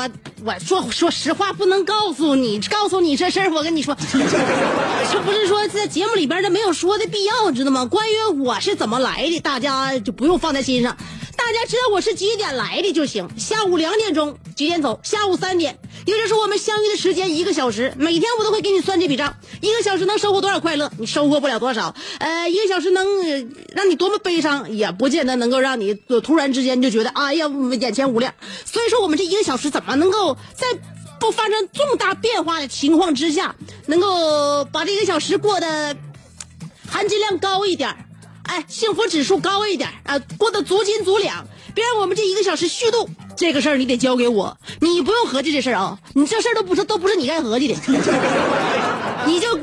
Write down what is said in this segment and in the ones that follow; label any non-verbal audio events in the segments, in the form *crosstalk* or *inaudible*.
我我说说实话，不能告诉你，告诉你这事儿，我跟你说，*laughs* 这不是说在节目里边儿，这没有说的必要，知道吗？关于我是怎么来的，大家就不用放在心上。大家知道我是几点来的就行。下午两点钟几点走？下午三点，也就是我们相遇的时间一个小时。每天我都会给你算这笔账，一个小时能收获多少快乐？你收获不了多少。呃，一个小时能、让你多么悲伤，也不见得能够让你突然之间就觉得哎呀眼前无亮。所以说，我们这一个小时怎么能够在不发生重大变化的情况之下，能够把这一个小时过得含金量高一点哎，幸福指数高一点啊，过得足斤足两，别让我们这一个小时虚度。这个事儿你得交给我，你不用合计这事儿啊，你这事儿都不是都不是你该合计的，*laughs* 你就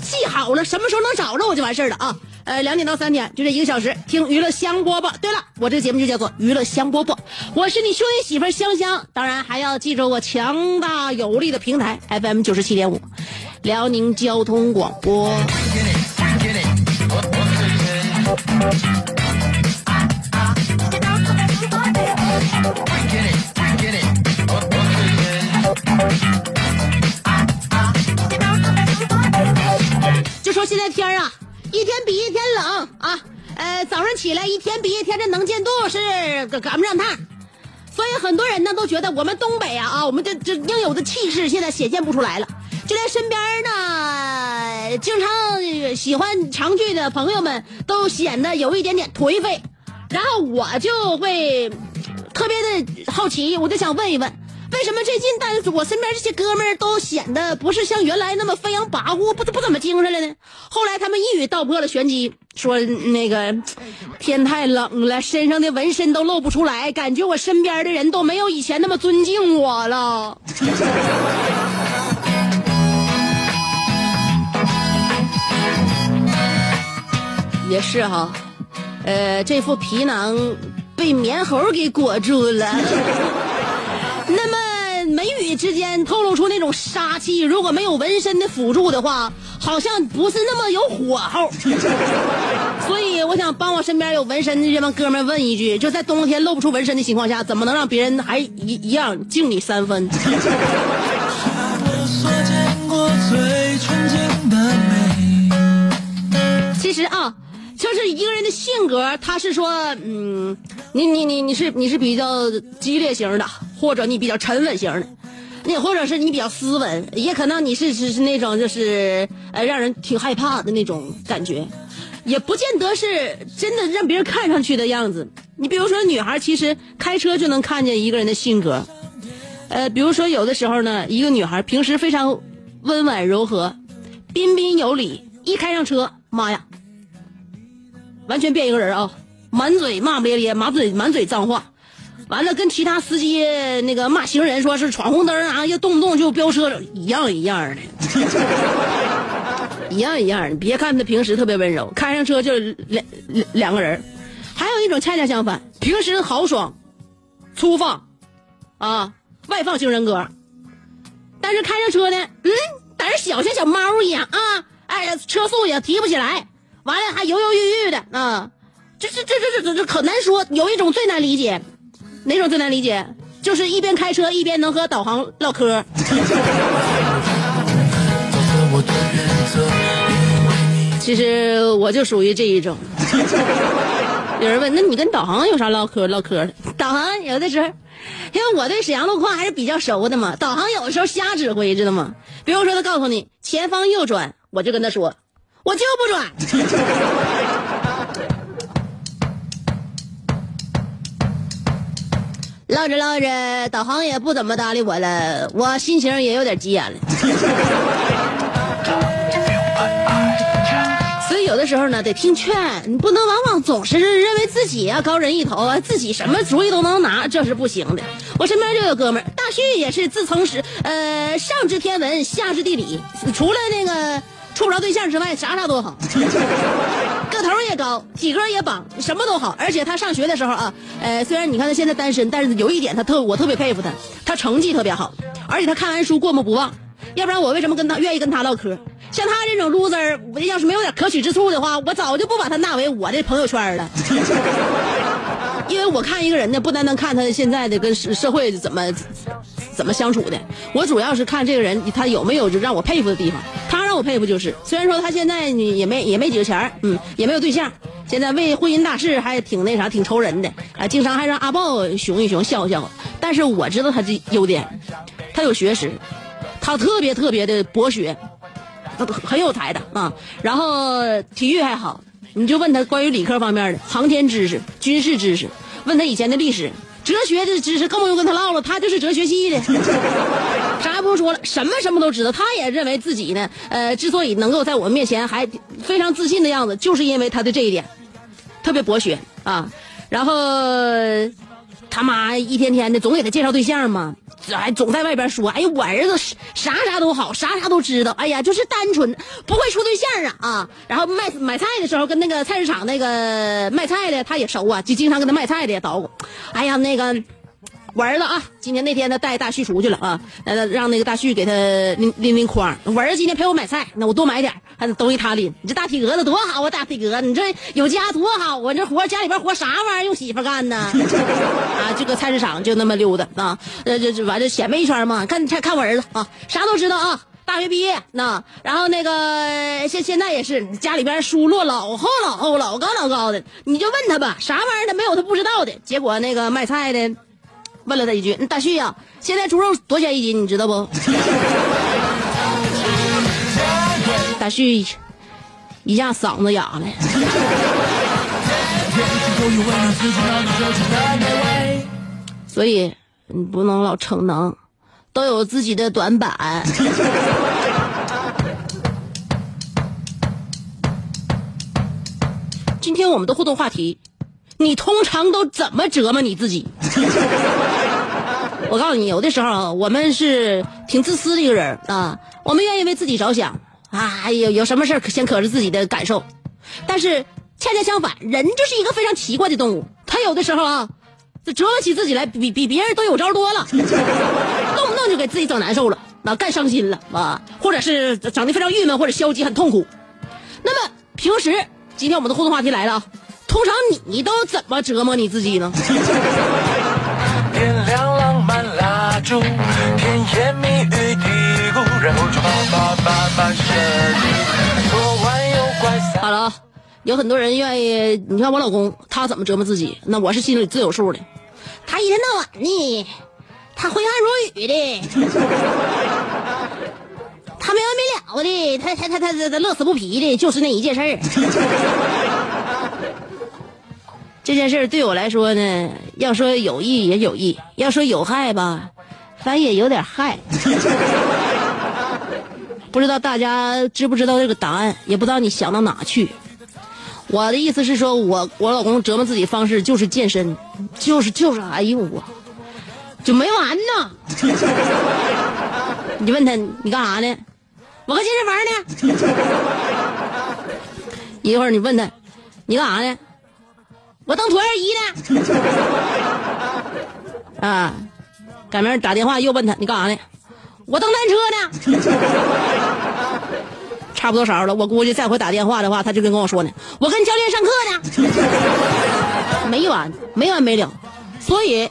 记好了，什么时候能找着我就完事儿了啊。呃，两点到三点就这一个小时，听娱乐香饽饽。对了，我这个节目就叫做娱乐香饽饽，我是你兄弟媳妇香香，当然还要记住我强大有力的平台 FM 九十七点五，辽宁交通广播。就说现在天啊，一天比一天冷啊，呃，早上起来一天比一天这能见度是赶不上趟，所以很多人呢都觉得我们东北啊啊，我们这这应有的气势现在显现不出来了，就连身边呢经常喜欢常聚的朋友们都显得有一点点颓废，然后我就会特别的好奇，我就想问一问。为什么最近但是我身边这些哥们儿都显得不是像原来那么飞扬跋扈，不不怎么精神了呢？后来他们一语道破了玄机，说那个天太冷了，身上的纹身都露不出来，感觉我身边的人都没有以前那么尊敬我了。也是哈，呃，这副皮囊被棉猴给裹住了。*laughs* 那么眉宇之间透露出那种杀气，如果没有纹身的辅助的话，好像不是那么有火候。*laughs* 所以我想帮我身边有纹身的这帮哥们问一句：就在冬天露不出纹身的情况下，怎么能让别人还一一样敬你三分？*laughs* 其实啊，就是一个人的性格，他是说，嗯，你你你你是你是比较激烈型的，或者你比较沉稳型的，你或者是你比较斯文，也可能你是是是那种就是呃让人挺害怕的那种感觉。也不见得是真的让别人看上去的样子。你比如说，女孩其实开车就能看见一个人的性格。呃，比如说有的时候呢，一个女孩平时非常温婉柔和、彬彬有礼，一开上车，妈呀，完全变一个人啊！满嘴骂骂咧咧，满嘴满嘴脏话，完了跟其他司机那个骂行人说是闯红灯啊，要动不动就飙车，一样一样的，*laughs* 一样一样的。别看他平时特别温柔，开上车就两两两个人。还有一种恰恰相反，平时豪爽、粗放，啊，外放型人格，但是开上车呢，嗯，胆小，像小猫一样啊，哎，车速也提不起来，完了还犹犹豫豫的啊。这这这这这这可难说。有一种最难理解，哪种最难理解？就是一边开车一边能和导航唠嗑。*laughs* 其实我就属于这一种。有人问，那你跟导航有啥唠嗑唠嗑的？导航有的时候，因为我对沈阳路况还是比较熟的嘛。导航有的时候瞎指挥，知道吗？比如说他告诉你前方右转，我就跟他说，我就不转。*laughs* 唠着唠着，导航也不怎么搭理我了，我心情也有点急眼了。*laughs* 所以有的时候呢，得听劝，你不能往往总是认为自己啊高人一头啊，自己什么主意都能拿，这是不行的。我身边就有哥们儿，大旭也是自称是呃上知天文，下知地理，除了那个。处不着对象之外，啥啥都好，个头也高，体格也棒，什么都好。而且他上学的时候啊，呃，虽然你看他现在单身，但是有一点他特我特别佩服他，他成绩特别好，而且他看完书过目不忘。要不然我为什么跟他愿意跟他唠嗑？像他这种 loser，要是没有点可取之处的话，我早就不把他纳为我的朋友圈了。*laughs* 因为我看一个人呢，不单单看他现在的跟社社会怎么怎么相处的，我主要是看这个人他有没有就让我佩服的地方。我佩服就是，虽然说他现在也没也没几个钱嗯，也没有对象，现在为婚姻大事还挺那啥，挺愁人的啊，经常还让阿豹熊一熊笑笑。但是我知道他这优点，他有学识，他特别特别的博学，很有才的啊。然后体育还好。你就问他关于理科方面的航天知识、军事知识，问他以前的历史、哲学的知识，更不用跟他唠了。他就是哲学系的，*laughs* 啥也不用说了，什么什么都知道。他也认为自己呢，呃，之所以能够在我们面前还非常自信的样子，就是因为他的这一点，特别博学啊。然后他妈一天天的总给他介绍对象嘛。还总在外边说，哎呀，我儿子啥啥都好，啥啥都知道。哎呀，就是单纯，不会处对象啊啊！然后卖买菜的时候，跟那个菜市场那个卖菜的他也熟啊，就经常跟他卖菜的也捣鼓。哎呀，那个。我儿子啊，今天那天他带大旭出去了啊，让那个大旭给他拎拎拎筐。我儿子今天陪我买菜，那我多买点，还得都给他拎。你这大体格子多好啊，大体格，你这有家多好啊！这活家里边活啥玩意儿用媳妇干呢？*laughs* 啊，这个菜市场就那么溜达啊，呃，这这完了显摆一圈嘛。看看看我儿子啊，啥都知道啊，大学毕业那，然后那个现现在也是家里边书摞老厚老厚老高老高的，你就问他吧，啥玩意儿他没有他不知道的。结果那个卖菜的。问了他一句：“大旭呀，现在猪肉多少钱一斤？你知道不？” *laughs* 大旭一下嗓子哑了。所以你不能老逞能，都有自己的短板。今天我们的互动话题。你通常都怎么折磨你自己？我告诉你，有的时候啊我们是挺自私的一个人啊，我们愿意为自己着想啊，有有什么事先可着自己的感受。但是恰恰相反，人就是一个非常奇怪的动物，他有的时候啊，就折磨起自己来比比别人都有招多了，*laughs* 动不动就给自己整难受了，啊，干伤心了啊，或者是整的非常郁闷或者消极很痛苦。那么平时，今天我们的互动话题来了啊。通常你都怎么折磨你自己呢？*laughs* 好了，有很多人愿意。你看我老公，他怎么折磨自己？那我是心里自有数的。他一天到晚的，他挥汗如雨的，*laughs* 他没完没了的。他他他他他他乐此不疲的，就是那一件事儿。这件事儿对我来说呢，要说有益也有益，要说有害吧，反正也有点害。*laughs* 不知道大家知不知道这个答案，也不知道你想到哪去。我的意思是说，我我老公折磨自己方式就是健身，就是就是，哎呦我，就没完呢。*laughs* 你问他你干啥呢？我搁健身房呢。一会儿你问他，你干啥呢？我蹬椭圆仪呢。*laughs* 啊，赶明儿打电话又问他你干啥呢？我蹬单车呢。*laughs* 差不多少了，我估计再回打电话的话，他就跟跟我说呢，我跟教练上课呢。*laughs* 没完，没完没了。所以，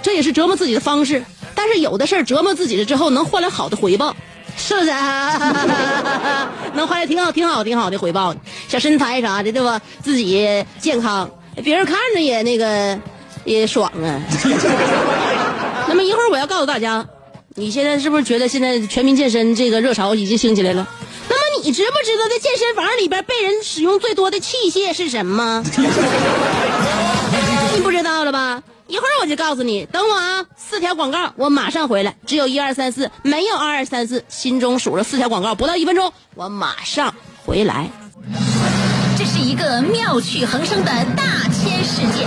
这也是折磨自己的方式。但是有的事儿折磨自己了之后，能换来好的回报，是不是？*laughs* 能换来挺好、挺好、挺好的回报，小身材啥的，对吧？自己健康，别人看着也那个也爽啊。那么一会儿我要告诉大家，你现在是不是觉得现在全民健身这个热潮已经兴起来了？那么你知不知道在健身房里边被人使用最多的器械是什么？你不知道了吧？一会儿我就告诉你，等我啊！四条广告，我马上回来。只有一二三四，没有二二三四。心中数着四条广告，不到一分钟，我马上回来。这是一个妙趣横生的大千世界。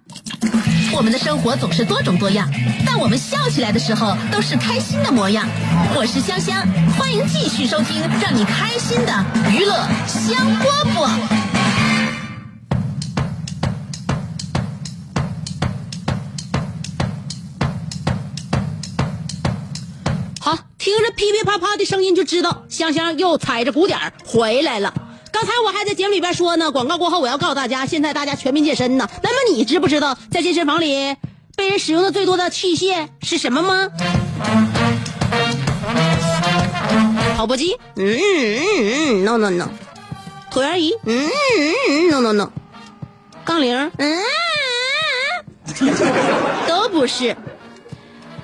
我们的生活总是多种多样，但我们笑起来的时候都是开心的模样。我是香香，欢迎继续收听让你开心的娱乐香饽饽。好，听着噼噼啪啪的声音就知道香香又踩着鼓点回来了。刚才我还在节目里边说呢，广告过后我要告诉大家，现在大家全民健身呢。那么你知不知道在健身房里被人使用的最多的器械是什么吗？跑步机，嗯嗯嗯，no no no，椭圆仪，嗯嗯嗯，no no no，杠铃，嗯，都不是。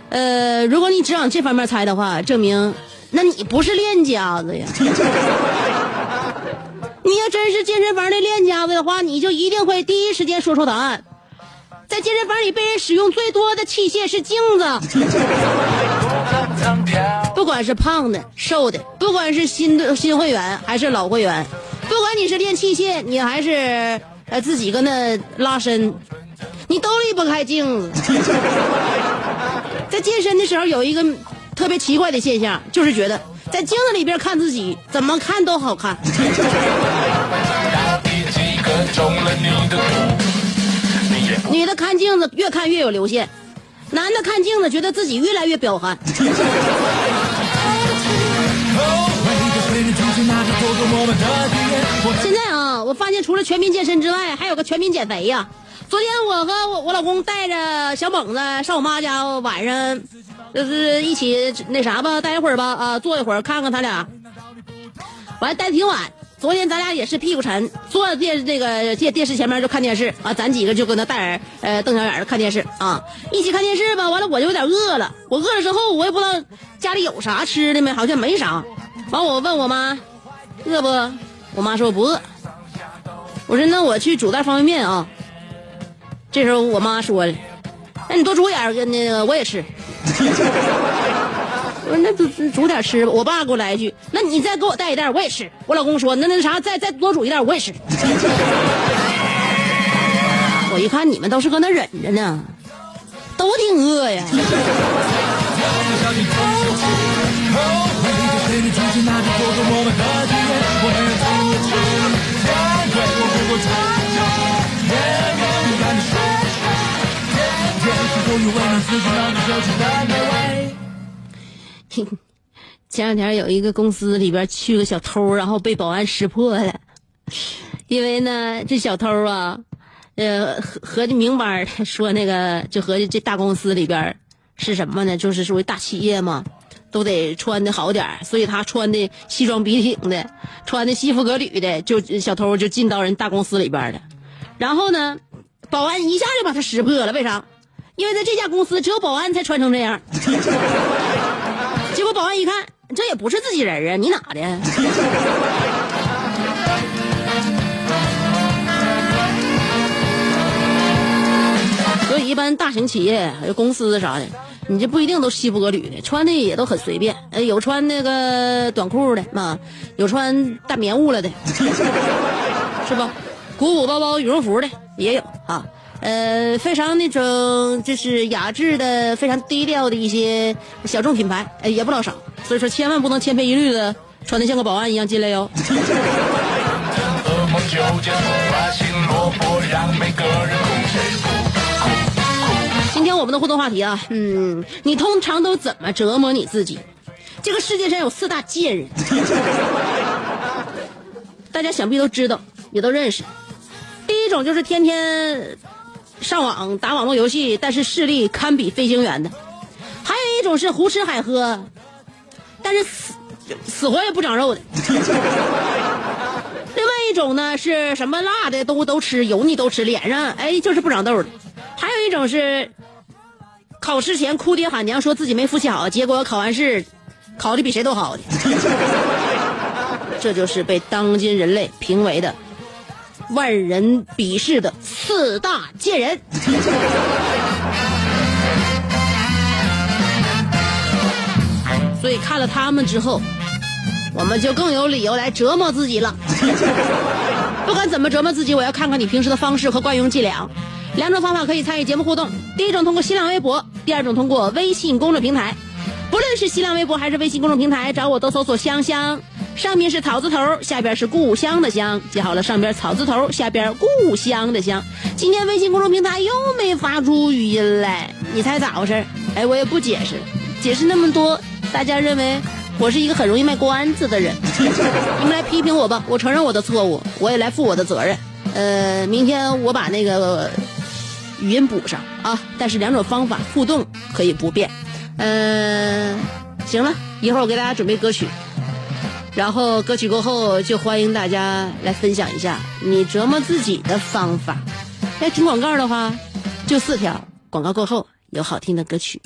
呃，如果你只往这方面猜的话，证明那你不是练家子呀。你要真是健身房的练家子的话，你就一定会第一时间说出答案。在健身房里被人使用最多的器械是镜子，不管是胖的、瘦的，不管是新的新会员还是老会员，不管你是练器械，你还是呃自己搁那拉伸，你都离不开镜子。*laughs* 在健身的时候有一个特别奇怪的现象，就是觉得在镜子里边看自己，怎么看都好看。*laughs* 女的看镜子越看越有流线，男的看镜子觉得自己越来越彪悍。*laughs* 现在啊，我发现除了全民健身之外，还有个全民减肥呀。昨天我和我我老公带着小猛子上我妈家，晚上就是一起那啥吧，待会儿吧，啊，坐一会儿看看他俩。完待挺晚，昨天咱俩也是屁股沉，坐在电这个电电视前面就看电视啊，咱几个就搁那戴耳呃瞪小眼儿看电视啊，一起看电视吧。完了我就有点饿了，我饿了之后我也不知道家里有啥吃的没，好像没啥。完我问我妈饿不？我妈说不饿。我说那我去煮袋方便面啊。这时候我妈说了：“那你多煮点儿，那个我也吃。*laughs* ”我说：“那煮煮点吃吧。”我爸给我来一句：“那你再给我带一袋，我也吃。”我老公说：“那那啥，再再多煮一袋，我也吃。*laughs* ”我一看你们都是搁那忍着呢，都挺饿呀。*laughs* *laughs* 前两天有一个公司里边去个小偷，然后被保安识破了。因为呢，这小偷啊，呃，合合计明白说那个，就合计这大公司里边是什么呢？就是属于大企业嘛，都得穿的好点所以他穿的西装笔挺的，穿的西服革履的，就小偷就进到人大公司里边了。然后呢，保安一下就把他识破了，为啥？因为在这家公司只有保安才穿成这样。结果保安一看，这也不是自己人啊，你哪的？所以一般大型企业、还有公司啥的，你这不一定都西服革履的，穿的也都很随便。呃，有穿那个短裤的嘛，有穿大棉裤了的，*laughs* 是吧？鼓鼓包包羽绒服的也有啊。呃，非常那种就是雅致的、非常低调的一些小众品牌，呃，也不老少。所以说，千万不能千篇一律的穿的像个保安一样进来哟。今天我们的互动话题啊，嗯，你通常都怎么折磨你自己？这个世界上有四大贱人，大家想必都知道，也都认识。第一种就是天天上网打网络游戏，但是视力堪比飞行员的；还有一种是胡吃海喝，但是死死活也不长肉的。*laughs* 另外一种呢是什么辣的都都吃，油腻都吃，脸上哎就是不长痘的。还有一种是考试前哭爹喊娘，说自己没复习好，结果考完试考的比谁都好。*laughs* 这就是被当今人类评为的万人鄙视的四大贱人。所以看了他们之后，我们就更有理由来折磨自己了。不管怎么折磨自己，我要看看你平时的方式和惯用伎俩。两种方法可以参与节目互动：第一种通过新浪微博，第二种通过微信公众平台。不论是新浪微博还是微信公众平台，找我都搜索“香香”，上面是草字头，下边是故乡的乡，记好了，上边草字头，下边故乡的乡。今天微信公众平台又没发出语音来，你猜咋回事？哎，我也不解释，解释那么多，大家认为我是一个很容易卖关子的人。你们来批评我吧，我承认我的错误，我也来负我的责任。呃，明天我把那个语音补上啊，但是两种方法互动可以不变。嗯、行了，一会儿我给大家准备歌曲，然后歌曲过后就欢迎大家来分享一下你折磨自己的方法。要听广告的话，就四条，广告过后有好听的歌曲。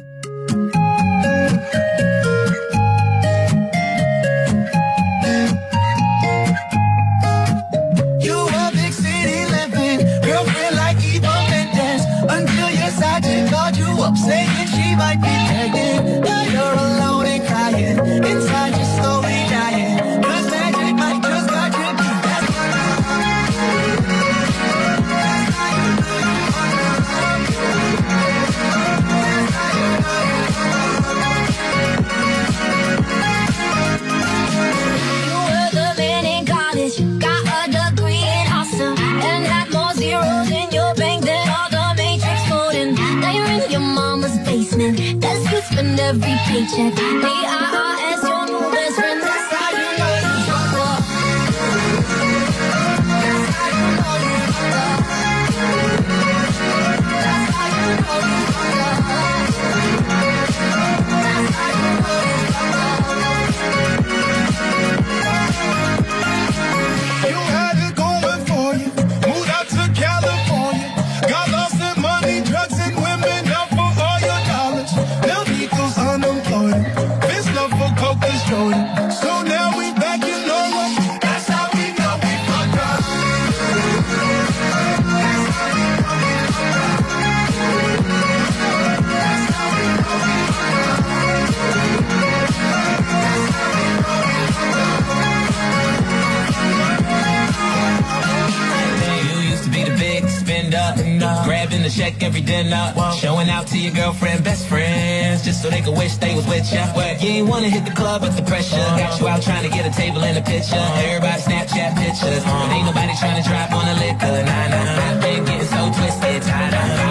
Check every dinner, showing out to your girlfriend, best friends, just so they could wish they was with ya. You ain't wanna hit the club with the pressure, got you out trying to get a table and a picture. Everybody Snapchat pictures, but ain't nobody trying to drop on a liquor. Nah, nah, I've been getting so twisted, tied up.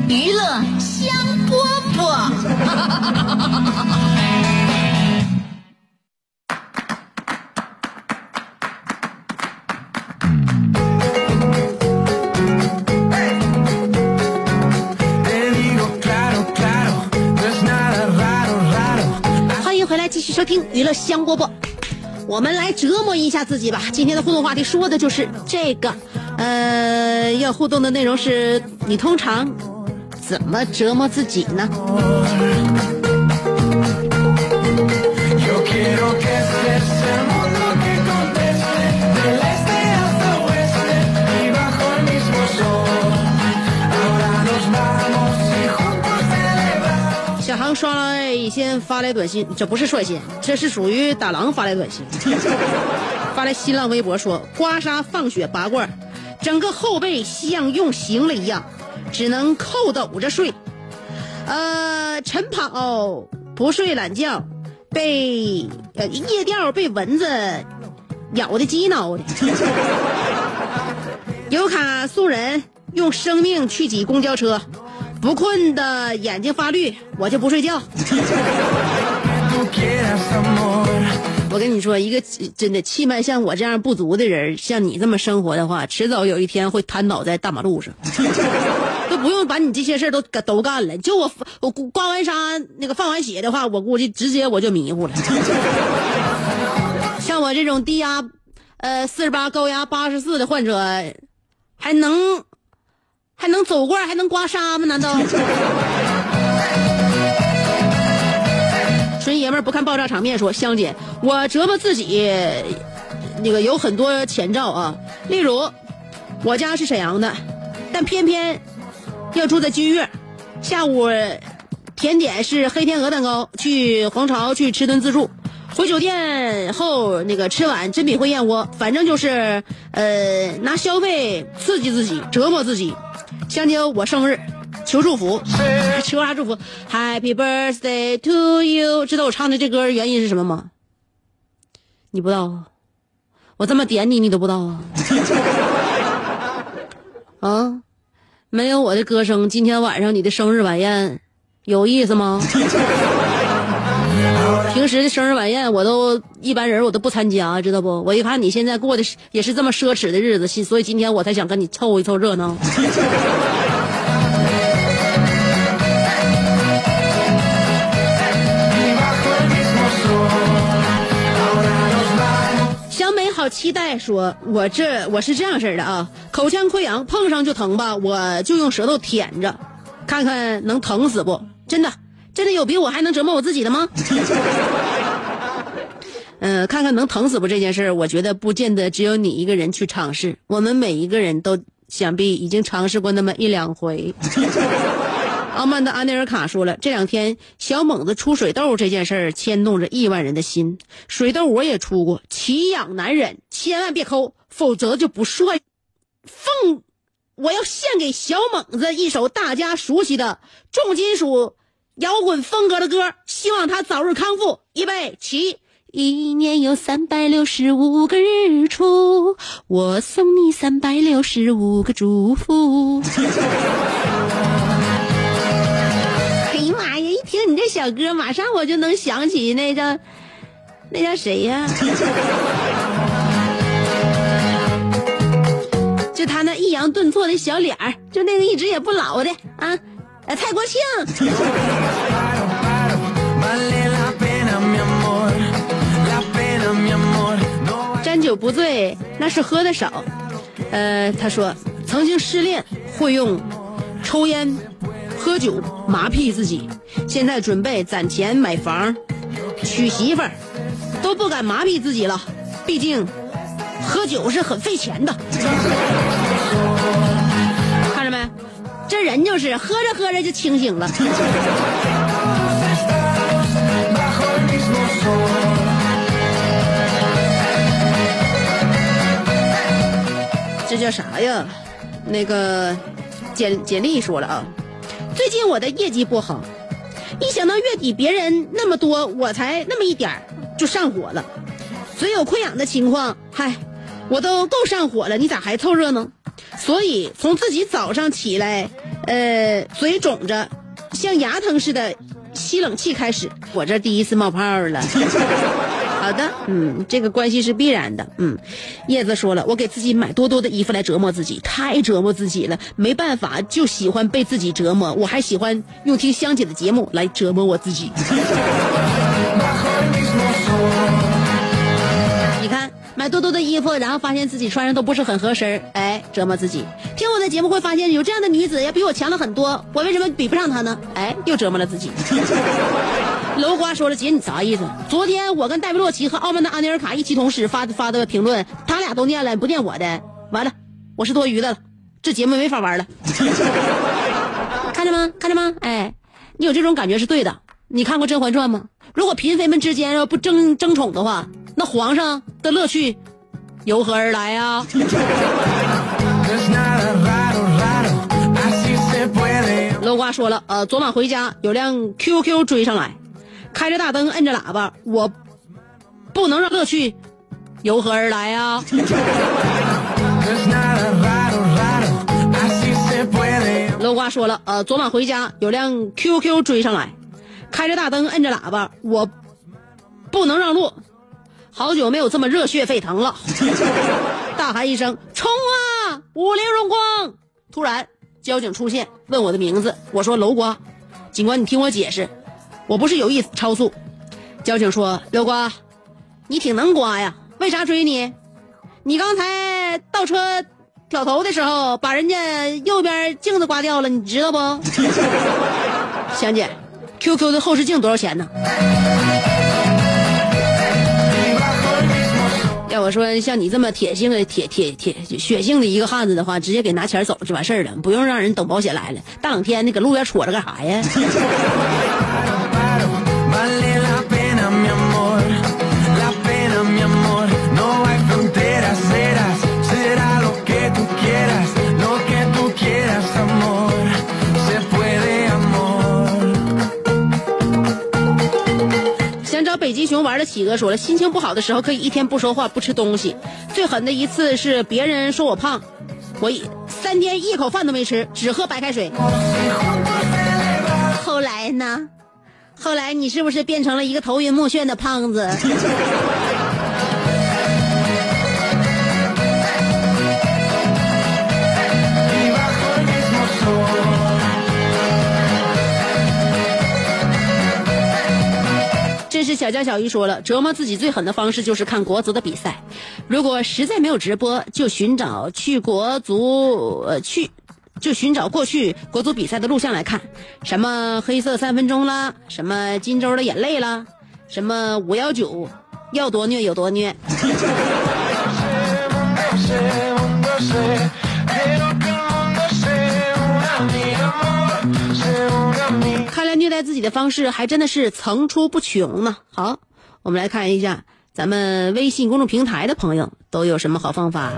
娱乐香饽饽。欢迎回来，继续收听娱乐香饽饽。我们来折磨一下自己吧。今天的互动话题说的就是这个，呃，要互动的内容是你通常怎么折磨自己呢？小航刷了一先发来短信，这不是率先，这是属于打狼发来短信，*laughs* 发来新浪微博说刮痧放血拔罐，整个后背像用刑了一样。只能扣斗着睡。呃，晨跑不睡懒觉，被呃夜钓被蚊子咬的鸡挠的。*laughs* 有卡素人用生命去挤公交车，不困的眼睛发绿，我就不睡觉。*laughs* 我跟你说，一个真的气脉像我这样不足的人，像你这么生活的话，迟早有一天会瘫倒在大马路上，*laughs* 都不用把你这些事儿都都干了。就我我刮完痧那个放完血的话，我估计直接我就迷糊了。*laughs* 像我这种低压，呃四十八高压八十四的患者，还能还能走罐，还能刮痧吗？难道？纯爷们儿不看爆炸场面说，香姐，我折磨自己，那个有很多前兆啊。例如，我家是沈阳的，但偏偏要住在君悦，下午甜点是黑天鹅蛋糕，去皇朝去吃顿自助，回酒店后那个吃碗珍品烩燕窝，反正就是呃拿消费刺激自己，折磨自己。香姐，我生日。求祝福，求啥祝福？Happy birthday to you！知道我唱的这歌原因是什么吗？你不知道啊？我这么点你，你都不知道啊？*laughs* 啊？没有我的歌声，今天晚上你的生日晚宴有意思吗？*laughs* 平时的生日晚宴我都一般人我都不参加，知道不？我一看你现在过的是也是这么奢侈的日子，所以今天我才想跟你凑一凑热闹。期待说：“我这我是这样式的啊，口腔溃疡碰上就疼吧，我就用舌头舔着，看看能疼死不？真的，真的有比我还能折磨我自己的吗？嗯、*laughs* 看看能疼死不这件事儿，我觉得不见得只有你一个人去尝试，我们每一个人都想必已经尝试过那么一两回。”阿曼的安内尔卡说了，这两天小猛子出水痘这件事儿牵动着亿万人的心。水痘我也出过，奇痒难忍，千万别抠，否则就不帅。奉，我要献给小猛子一首大家熟悉的重金属摇滚风格的歌，希望他早日康复。预备起。一年有三百六十五个日出，我送你三百六十五个祝福。听你这小歌，马上我就能想起那叫那叫谁呀？*laughs* 就他那抑扬顿挫的小脸儿，就那个一直也不老的啊，呃，蔡国庆。*laughs* 沾酒不醉，那是喝的少。呃，他说曾经失恋会用抽烟、喝酒麻痹自己，现在准备攒钱买房、娶媳妇儿，都不敢麻痹自己了，毕竟喝酒是很费钱的。*laughs* 看着没？这人就是喝着喝着就清醒了。*laughs* 这叫啥呀？那个简简历说了啊，最近我的业绩不好，一想到月底别人那么多，我才那么一点儿就上火了。嘴有溃疡的情况，嗨，我都够上火了，你咋还凑热闹？所以从自己早上起来，呃，嘴肿着，像牙疼似的吸冷气开始，我这第一次冒泡了。*laughs* 好的，嗯，这个关系是必然的，嗯。叶子说了，我给自己买多多的衣服来折磨自己，太折磨自己了，没办法，就喜欢被自己折磨。我还喜欢用听香姐的节目来折磨我自己。*laughs* 你看，买多多的衣服，然后发现自己穿上都不是很合身，哎，折磨自己。听我的节目会发现有这样的女子要比我强了很多，我为什么比不上她呢？哎，又折磨了自己。楼瓜说了：“姐，你啥意思？昨天我跟戴维洛奇和澳门的阿尼尔卡一起同时发发的评论，他俩都念了，不念我的，完了，我是多余的了，这节目没法玩了。*laughs* 看着吗？看着吗？哎，你有这种感觉是对的。你看过《甄嬛传》吗？如果嫔妃们之间要不争争宠的话，那皇上的乐趣由何而来啊？” *laughs* 楼瓜说了：“呃，昨晚回家有辆 QQ 追上来。”开着大灯，摁着喇叭，我不能让乐趣由何而来啊？楼瓜说了，呃，昨晚回家有辆 QQ 追上来，开着大灯，摁着喇叭，我不能让路。好久没有这么热血沸腾了，*laughs* 大喊一声：“冲啊！五菱荣光！”突然，交警出现，问我的名字，我说楼瓜。警官，你听我解释。我不是有意超速，交警说：“刘瓜，你挺能刮呀，为啥追你？你刚才倒车挑头的时候，把人家右边镜子刮掉了，你知道不？” *laughs* 香姐，QQ 的后视镜多少钱呢？要我说，像你这么铁性的、铁铁铁血性的一个汉子的话，直接给拿钱走就完事儿了，不用让人等保险来了。大冷天的搁路边杵着干啥呀？想找北极熊玩的企鹅说了，心情不好的时候可以一天不说话、不吃东西。最狠的一次是别人说我胖，我一三天一口饭都没吃，只喝白开水。后来呢？后来你是不是变成了一个头晕目眩的胖子？*laughs* 小江小鱼说了，折磨自己最狠的方式就是看国足的比赛。如果实在没有直播，就寻找去国足呃去。就寻找过去国足比赛的录像来看，什么黑色三分钟啦，什么金州的眼泪啦，什么五幺九，要多虐有多虐。*laughs* 待自己的方式还真的是层出不穷呢。好，我们来看一下咱们微信公众平台的朋友都有什么好方法。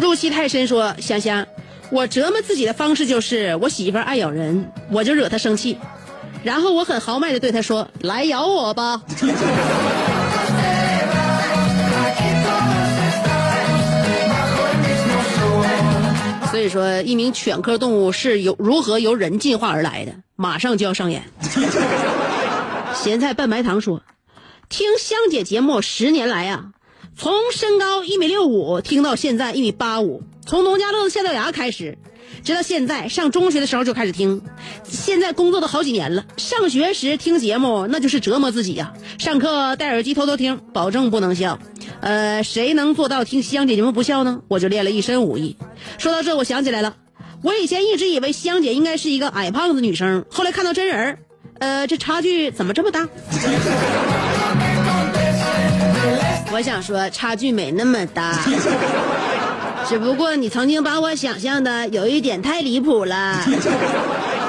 入戏太深说：“香香，我折磨自己的方式就是我媳妇爱咬人，我就惹她生气，然后我很豪迈的对她说：来咬我吧。*laughs* 所以说，一名犬科动物是由如何由人进化而来的，马上就要上演。咸菜拌白糖说：“听香姐节目十年来啊，从身高一米六五听到现在一米八五，从农家乐的下掉牙开始，直到现在上中学的时候就开始听，现在工作都好几年了。上学时听节目那就是折磨自己呀、上课戴耳机偷偷听，保证不能笑。呃，谁能做到听香姐节目不笑呢？我就练了一身武艺。说到这，我想起来了，我以前一直以为香姐应该是一个矮胖子女生，后来看到真人，呃，这差距怎么这么大？*laughs* 我想说，差距没那么大，只不过你曾经把我想象的有一点太离谱了。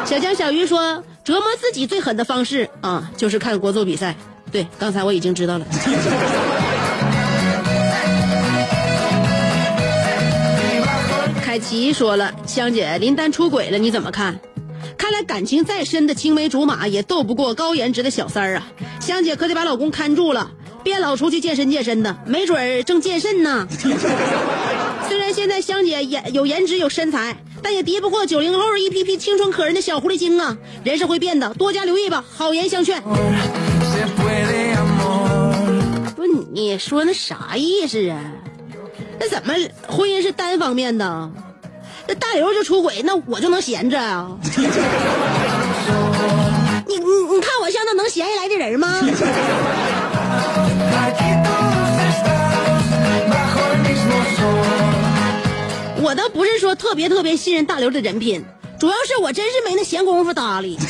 小江小鱼说，折磨自己最狠的方式啊，就是看国足比赛。对，刚才我已经知道了。凯奇说了，香姐林丹出轨了，你怎么看？看来感情再深的青梅竹马也斗不过高颜值的小三儿啊！香姐可得把老公看住了，别老出去健身健身的，没准儿正健身呢。虽然现在香姐颜有颜值有身材，但也敌不过九零后一批批青春可人的小狐狸精啊！人是会变的，多加留意吧，好言相劝。不是你说那啥意思啊？那怎么婚姻是单方面的？那大刘就出轨，那我就能闲着啊？*laughs* 你你你看我像那能闲下来的人吗？我倒不是说特别特别信任大刘的人品，主要是我真是没那闲工夫搭理。*laughs*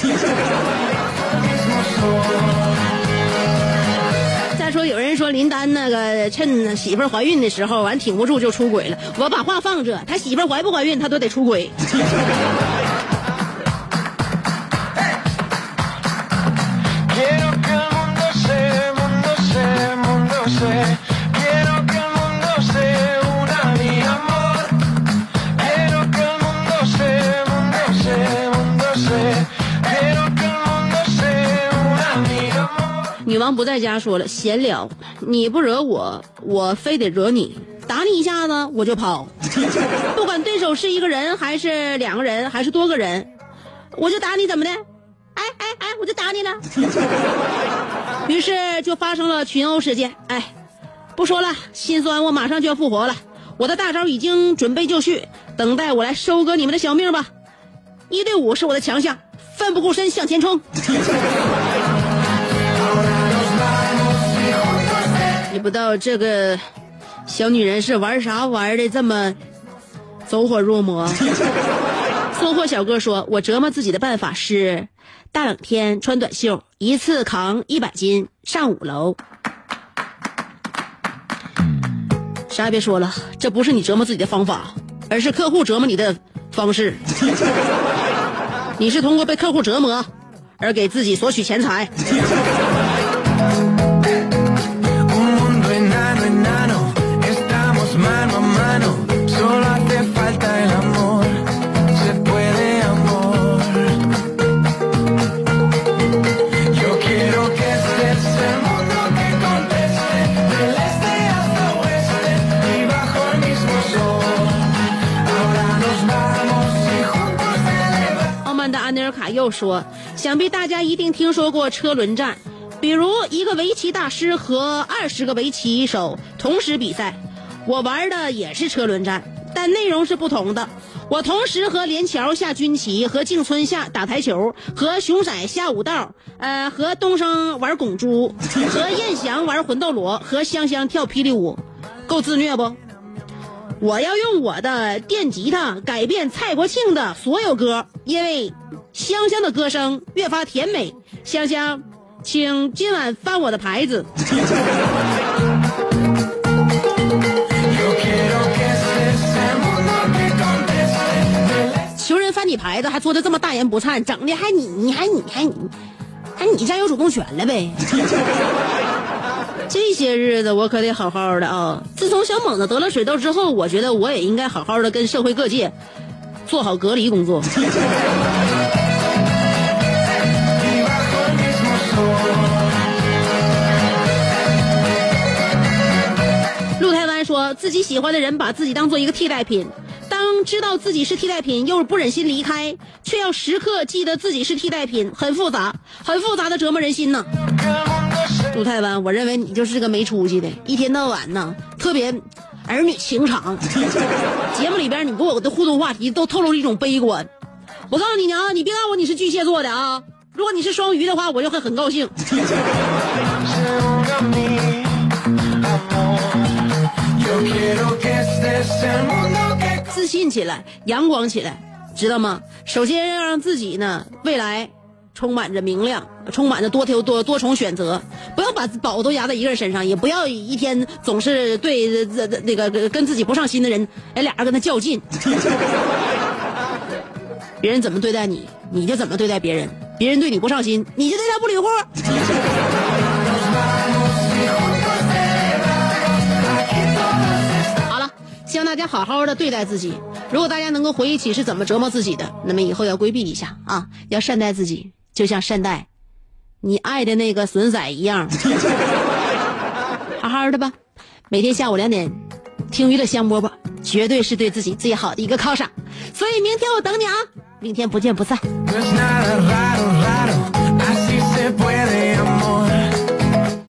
再说有人说林丹那个趁媳妇怀孕的时候，完挺不住就出轨了。我把话放这，他媳妇怀不怀孕，他都得出轨。不在家说了，闲聊，你不惹我，我非得惹你，打你一下子我就跑，*laughs* 不管对手是一个人还是两个人还是多个人，我就打你怎么的？哎哎哎，我就打你了。*laughs* 于是就发生了群殴事件。哎，不说了，心酸，我马上就要复活了，我的大招已经准备就绪，等待我来收割你们的小命吧。一对五是我的强项，奋不顾身向前冲。不到这个小女人是玩啥玩的这么走火入魔？送货小哥说：“我折磨自己的办法是，大冷天穿短袖，一次扛一百斤上五楼。”啥也别说了，这不是你折磨自己的方法，而是客户折磨你的方式。你是通过被客户折磨而给自己索取钱财。又说：“想必大家一定听说过车轮战，比如一个围棋大师和二十个围棋手同时比赛。我玩的也是车轮战，但内容是不同的。我同时和连桥下军棋，和静村下打台球，和熊仔下武道，呃，和东升玩拱猪，和燕翔玩魂斗罗，和香香跳霹雳舞，够自虐不？” *laughs* 我要用我的电吉他改变蔡国庆的所有歌，因为香香的歌声越发甜美。香香，请今晚翻我的牌子。Yo quiero que este es el mundo que conteste. Del este 求人翻你牌子，还说的这么大言不惭，整的还你你还你还你还你占有主动权了呗？这些日子我可得好好的啊！自从小猛子得了水痘之后，我觉得我也应该好好的跟社会各界做好隔离工作。*laughs* 陆台湾说自己喜欢的人把自己当做一个替代品，当知道自己是替代品，又不忍心离开，却要时刻记得自己是替代品，很复杂，很复杂的折磨人心呐。Que el mundo se 陆台湾，我认为你就是个没出息的，一天到晚呢，特别，儿女情长。*laughs* 节目里边你跟我的互动话题都透露了一种悲观。我告诉你啊，你别告诉我你是巨蟹座的啊，如果你是双鱼的话，我就会很高兴。自信起来，阳光起来，知道吗？首先要让自己呢，未来充满着明亮，充满着多条多多重选择，不要把宝都压在一个人身上，也不要一天总是对这这那个跟自己不上心的人，*laughs* 哎，俩人跟他较劲。别人怎么对待你，你就怎么对待别人；别人对你不上心，你就对他不理乎。*laughs* 好了，希望大家好好的对待自己。如果大家能够回忆起是怎么折磨自己的，那么以后要规避一下啊，要善待自己，就像善待你爱的那个损仔一样。*laughs* 好好的吧，每天下午两点听娱乐香饽饽，绝对是对自己最好的一个犒赏。所以明天我等你啊，明天不见不散。